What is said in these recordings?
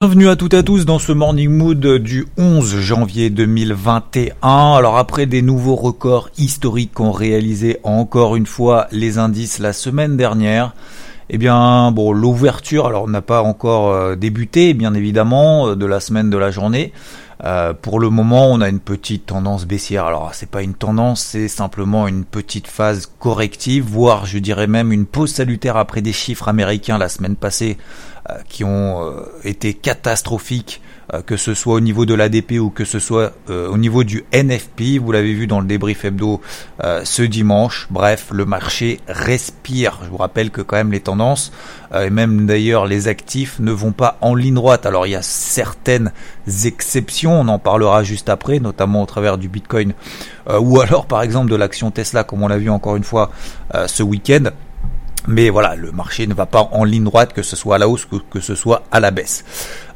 Bienvenue à toutes et à tous dans ce Morning Mood du 11 janvier 2021. Alors après des nouveaux records historiques qu'ont réalisé encore une fois les indices la semaine dernière, eh bien, bon, l'ouverture, alors n'a pas encore euh, débuté, bien évidemment, euh, de la semaine de la journée. Euh, pour le moment, on a une petite tendance baissière. Alors, c'est pas une tendance, c'est simplement une petite phase corrective, voire, je dirais même, une pause salutaire après des chiffres américains la semaine passée qui ont été catastrophiques euh, que ce soit au niveau de l'ADP ou que ce soit euh, au niveau du NFP. Vous l'avez vu dans le débrief hebdo euh, ce dimanche. Bref, le marché respire. Je vous rappelle que quand même les tendances et même d'ailleurs les actifs ne vont pas en ligne droite. Alors il y a certaines exceptions, on en parlera juste après, notamment au travers du Bitcoin ou alors par exemple de l'action Tesla comme on l'a vu encore une fois ce week-end. Mais voilà, le marché ne va pas en ligne droite, que ce soit à la hausse ou que ce soit à la baisse.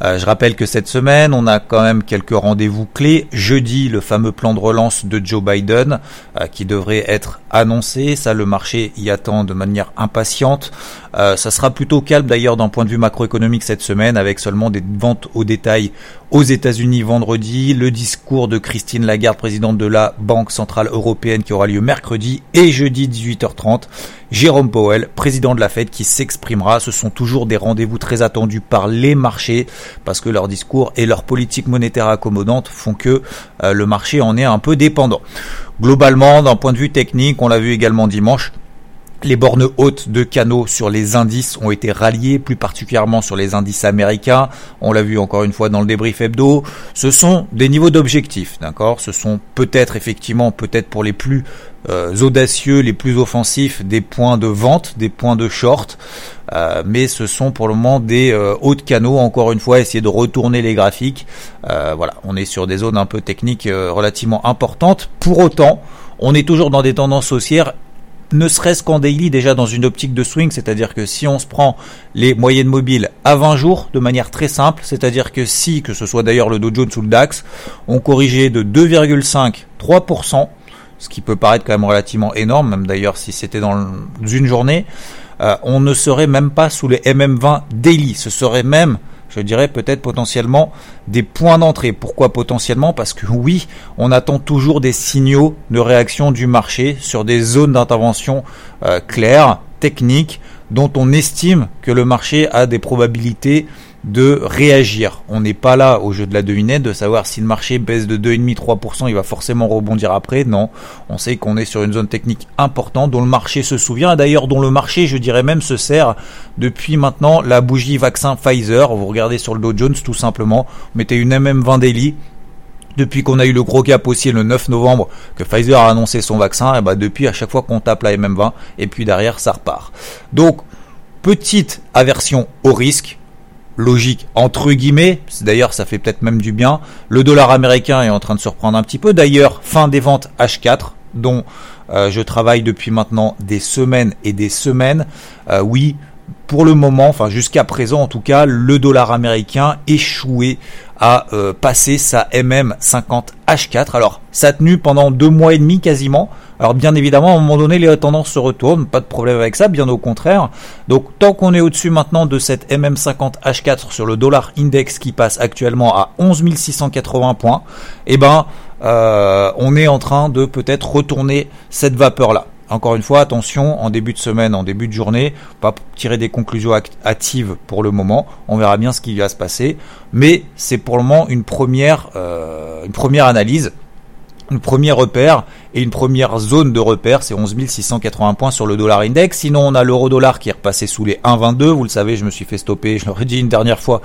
Euh, je rappelle que cette semaine, on a quand même quelques rendez-vous clés. Jeudi, le fameux plan de relance de Joe Biden euh, qui devrait être annoncé. Ça, le marché y attend de manière impatiente. Euh, ça sera plutôt calme d'ailleurs d'un point de vue macroéconomique cette semaine, avec seulement des ventes au détail aux États-Unis vendredi, le discours de Christine Lagarde, présidente de la Banque centrale européenne, qui aura lieu mercredi et jeudi 18h30. Jérôme Powell, président de la Fed, qui s'exprimera. Ce sont toujours des rendez-vous très attendus par les marchés parce que leur discours et leur politique monétaire accommodante font que euh, le marché en est un peu dépendant. Globalement, d'un point de vue technique, on l'a vu également dimanche, les bornes hautes de canaux sur les indices ont été ralliées, plus particulièrement sur les indices américains. On l'a vu encore une fois dans le débrief hebdo. Ce sont des niveaux d'objectifs, d'accord? Ce sont peut-être effectivement, peut-être pour les plus euh, audacieux, les plus offensifs, des points de vente, des points de short. Euh, mais ce sont pour le moment des euh, hauts de canaux. Encore une fois, essayer de retourner les graphiques. voilà, on est sur des zones un peu techniques relativement importantes. Pour autant, on est toujours dans des tendances haussières ne serait-ce qu'en daily déjà dans une optique de swing, c'est-à-dire que si on se prend les moyennes mobiles à 20 jours de manière très simple, c'est-à-dire que si, que ce soit d'ailleurs le Dow Jones ou le DAX, on corrigeait de 2,5, 3%, ce qui peut paraître quand même relativement énorme, même d'ailleurs si c'était dans une journée, euh, on ne serait même pas sous les MM20 daily, ce serait même je dirais peut-être potentiellement des points d'entrée. Pourquoi potentiellement? Parce que oui, on attend toujours des signaux de réaction du marché sur des zones d'intervention euh, claires, techniques, dont on estime que le marché a des probabilités de réagir. On n'est pas là au jeu de la devinette de savoir si le marché baisse de 2,5-3%, il va forcément rebondir après. Non, on sait qu'on est sur une zone technique importante dont le marché se souvient, d'ailleurs dont le marché, je dirais même, se sert depuis maintenant la bougie vaccin Pfizer. Vous regardez sur le Dow Jones tout simplement, vous mettez une MM20 daily, depuis qu'on a eu le gros cap aussi le 9 novembre que Pfizer a annoncé son vaccin, et bah depuis à chaque fois qu'on tape la MM20 et puis derrière ça repart. Donc petite aversion au risque, logique entre guillemets. D'ailleurs, ça fait peut-être même du bien. Le dollar américain est en train de se reprendre un petit peu. D'ailleurs, fin des ventes H4 dont euh, je travaille depuis maintenant des semaines et des semaines. Euh, oui, pour le moment, enfin jusqu'à présent en tout cas, le dollar américain échoué à euh, passer sa MM50 H4. Alors, ça a tenu pendant deux mois et demi quasiment. Alors bien évidemment, à un moment donné, les tendances se retournent, pas de problème avec ça, bien au contraire. Donc tant qu'on est au-dessus maintenant de cette MM50 H4 sur le dollar index qui passe actuellement à 11 680 points, eh ben euh, on est en train de peut-être retourner cette vapeur-là. Encore une fois, attention, en début de semaine, en début de journée, pas tirer des conclusions actives pour le moment. On verra bien ce qui va se passer. Mais c'est pour le moment une première, euh, une première analyse. Une première repère et une première zone de repère, c'est 11 680 points sur le dollar index. Sinon, on a l'euro dollar qui est repassé sous les 1,22. Vous le savez, je me suis fait stopper, je l'aurais dit une dernière fois,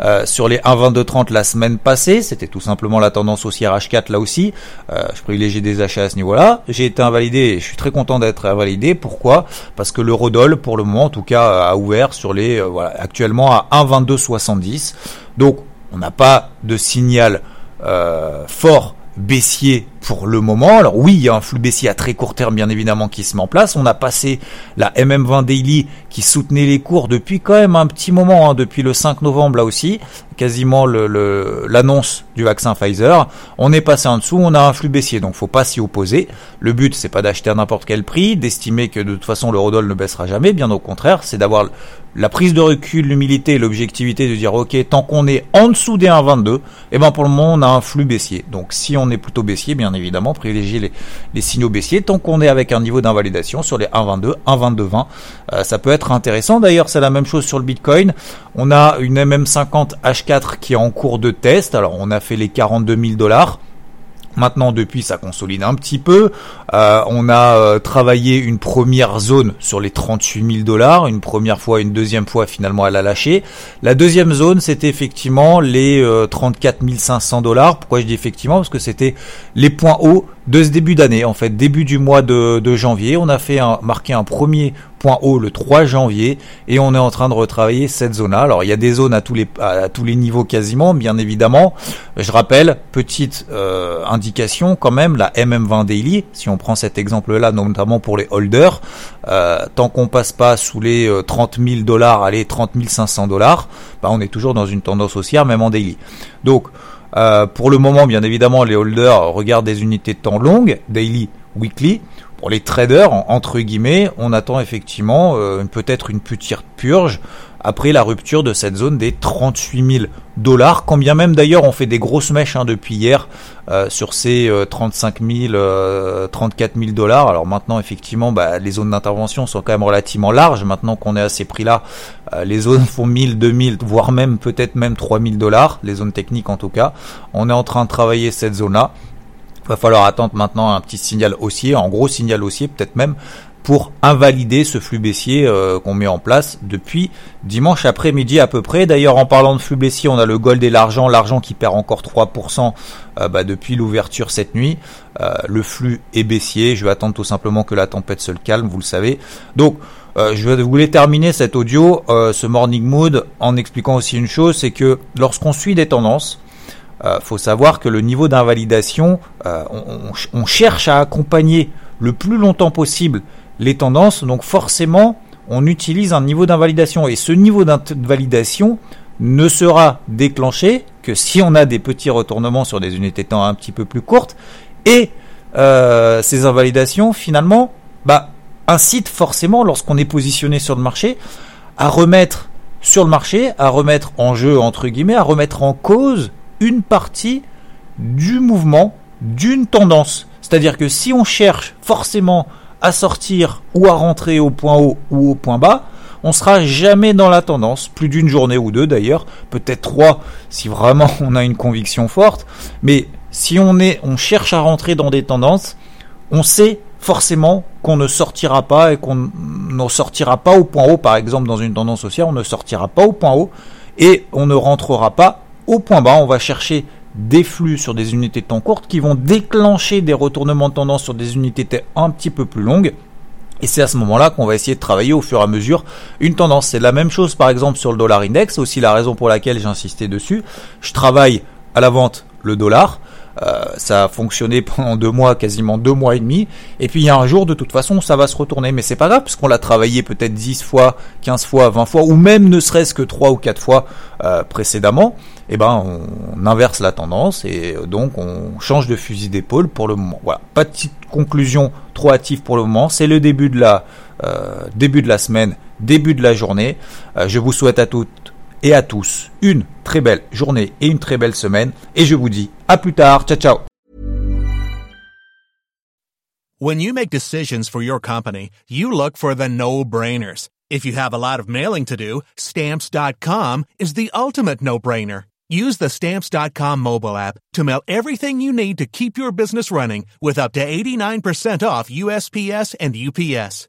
euh, sur les 1,2230 la semaine passée. C'était tout simplement la tendance haussière H4 là aussi. Euh, je privilégie des achats à ce niveau-là. J'ai été invalidé et je suis très content d'être invalidé. Pourquoi? Parce que l'euro dollar, pour le moment, en tout cas, a ouvert sur les, euh, voilà, actuellement à 1,2270. Donc, on n'a pas de signal euh, fort baissier pour le moment. Alors oui, il y a un flux baissier à très court terme bien évidemment qui se met en place. On a passé la MM20 Daily qui soutenait les cours depuis quand même un petit moment, hein, depuis le 5 novembre là aussi, quasiment l'annonce le, du vaccin Pfizer. On est passé en dessous, on a un flux baissier, donc faut pas s'y opposer. Le but c'est pas d'acheter à n'importe quel prix, d'estimer que de toute façon l'eurodoll ne baissera jamais, bien au contraire, c'est d'avoir la prise de recul, l'humilité l'objectivité de dire ok tant qu'on est en dessous des 1,22, et eh ben pour le moment on a un flux baissier. Donc si on est plutôt baissier, bien évidemment privilégier les, signaux baissiers tant qu'on est avec un niveau d'invalidation sur les 1,22, 1,22,20, euh, ça peut être intéressant. D'ailleurs c'est la même chose sur le Bitcoin. On a une MM50 H4 qui est en cours de test. Alors on a fait les 42 000 dollars. Maintenant, depuis, ça consolide un petit peu. Euh, on a euh, travaillé une première zone sur les 38 000 dollars, une première fois, une deuxième fois, finalement, elle a lâché. La deuxième zone, c'était effectivement les 34 euh, 500 dollars. Pourquoi je dis effectivement? Parce que c'était les points hauts de ce début d'année. En fait, début du mois de, janvier, on a fait un, marqué un premier point haut le 3 janvier et on est en train de retravailler cette zone-là. Alors il y a des zones à tous les niveaux quasiment, bien évidemment. Je rappelle, petite euh, indication quand même, la MM20 daily, si on prend cet exemple-là, notamment pour les holders, euh, tant qu'on passe pas sous les 30 000 dollars, allez 30 500 dollars, bah, on est toujours dans une tendance haussière même en daily. Donc euh, pour le moment, bien évidemment, les holders regardent des unités de temps longues, daily, weekly. Pour les traders, entre guillemets, on attend effectivement euh, peut-être une petite purge après la rupture de cette zone des 38 000 dollars, quand bien même d'ailleurs on fait des grosses mèches hein, depuis hier euh, sur ces 35 000, 34 000 dollars. Alors maintenant effectivement bah, les zones d'intervention sont quand même relativement larges. Maintenant qu'on est à ces prix-là, euh, les zones font 1000, 2000, voire même peut-être même 3000 dollars, les zones techniques en tout cas. On est en train de travailler cette zone-là va falloir attendre maintenant un petit signal haussier, en gros signal haussier peut-être même pour invalider ce flux baissier euh, qu'on met en place depuis dimanche après-midi à peu près. D'ailleurs, en parlant de flux baissier, on a le gold et l'argent, l'argent qui perd encore 3% euh, bah, depuis l'ouverture cette nuit. Euh, le flux est baissier. Je vais attendre tout simplement que la tempête se calme, vous le savez. Donc, je voulais terminer cet audio, ce morning mood, en expliquant aussi une chose, c'est que lorsqu'on suit des tendances, euh, faut savoir que le niveau d'invalidation, euh, on, cherche à accompagner le plus longtemps possible les tendances, donc forcément on utilise un niveau d'invalidation. Et ce niveau d'invalidation ne sera déclenché que si on a des petits retournements sur des unités de temps un petit peu plus courtes. Et euh, ces invalidations finalement bah, incitent forcément lorsqu'on est positionné sur le marché à remettre sur le marché, à remettre en jeu entre guillemets, à remettre en cause une partie du mouvement d'une tendance. C'est-à-dire que si on cherche forcément à sortir ou à rentrer au point haut ou au point bas, on sera jamais dans la tendance, plus d'une journée ou deux d'ailleurs, peut-être trois si vraiment on a une conviction forte, mais si on est on cherche à rentrer dans des tendances, on sait forcément qu'on ne sortira pas et qu'on ne sortira pas au point haut. Par exemple dans une tendance haussière, on ne sortira pas au point haut et on ne rentrera pas au point bas, on va chercher des flux sur des unités de temps courtes qui vont déclencher des retournements de tendance sur des unités de un petit peu plus longues. Et c'est à ce moment-là qu'on va essayer de travailler au fur et à mesure une tendance. C'est la même chose par exemple sur le dollar index, aussi la raison pour laquelle j'ai dessus. Je travaille à la vente le dollar. Euh, ça a fonctionné pendant deux mois, quasiment deux mois et demi. Et puis il y a un jour, de toute façon, ça va se retourner. Mais c'est pas grave, puisqu'on l'a travaillé peut-être 10 fois, 15 fois, 20 fois, ou même ne serait-ce que 3 ou 4 fois euh, précédemment. Et eh ben, on, inverse la tendance et donc on change de fusil d'épaule pour le moment. Voilà, petite conclusion trop hâtive pour le moment. C'est le début de la euh, début de la semaine, début de la journée. je vous souhaite à toutes et à tous une très belle journée et une très belle semaine. Et je vous dis à plus tard. Ciao, ciao. When you make decisions for your company, you look for the no-brainers. If you have a lot of mailing to do, stamps.com is the ultimate no-brainer. Use the Stamps.com mobile app to mail everything you need to keep your business running with up to 89% off USPS and UPS.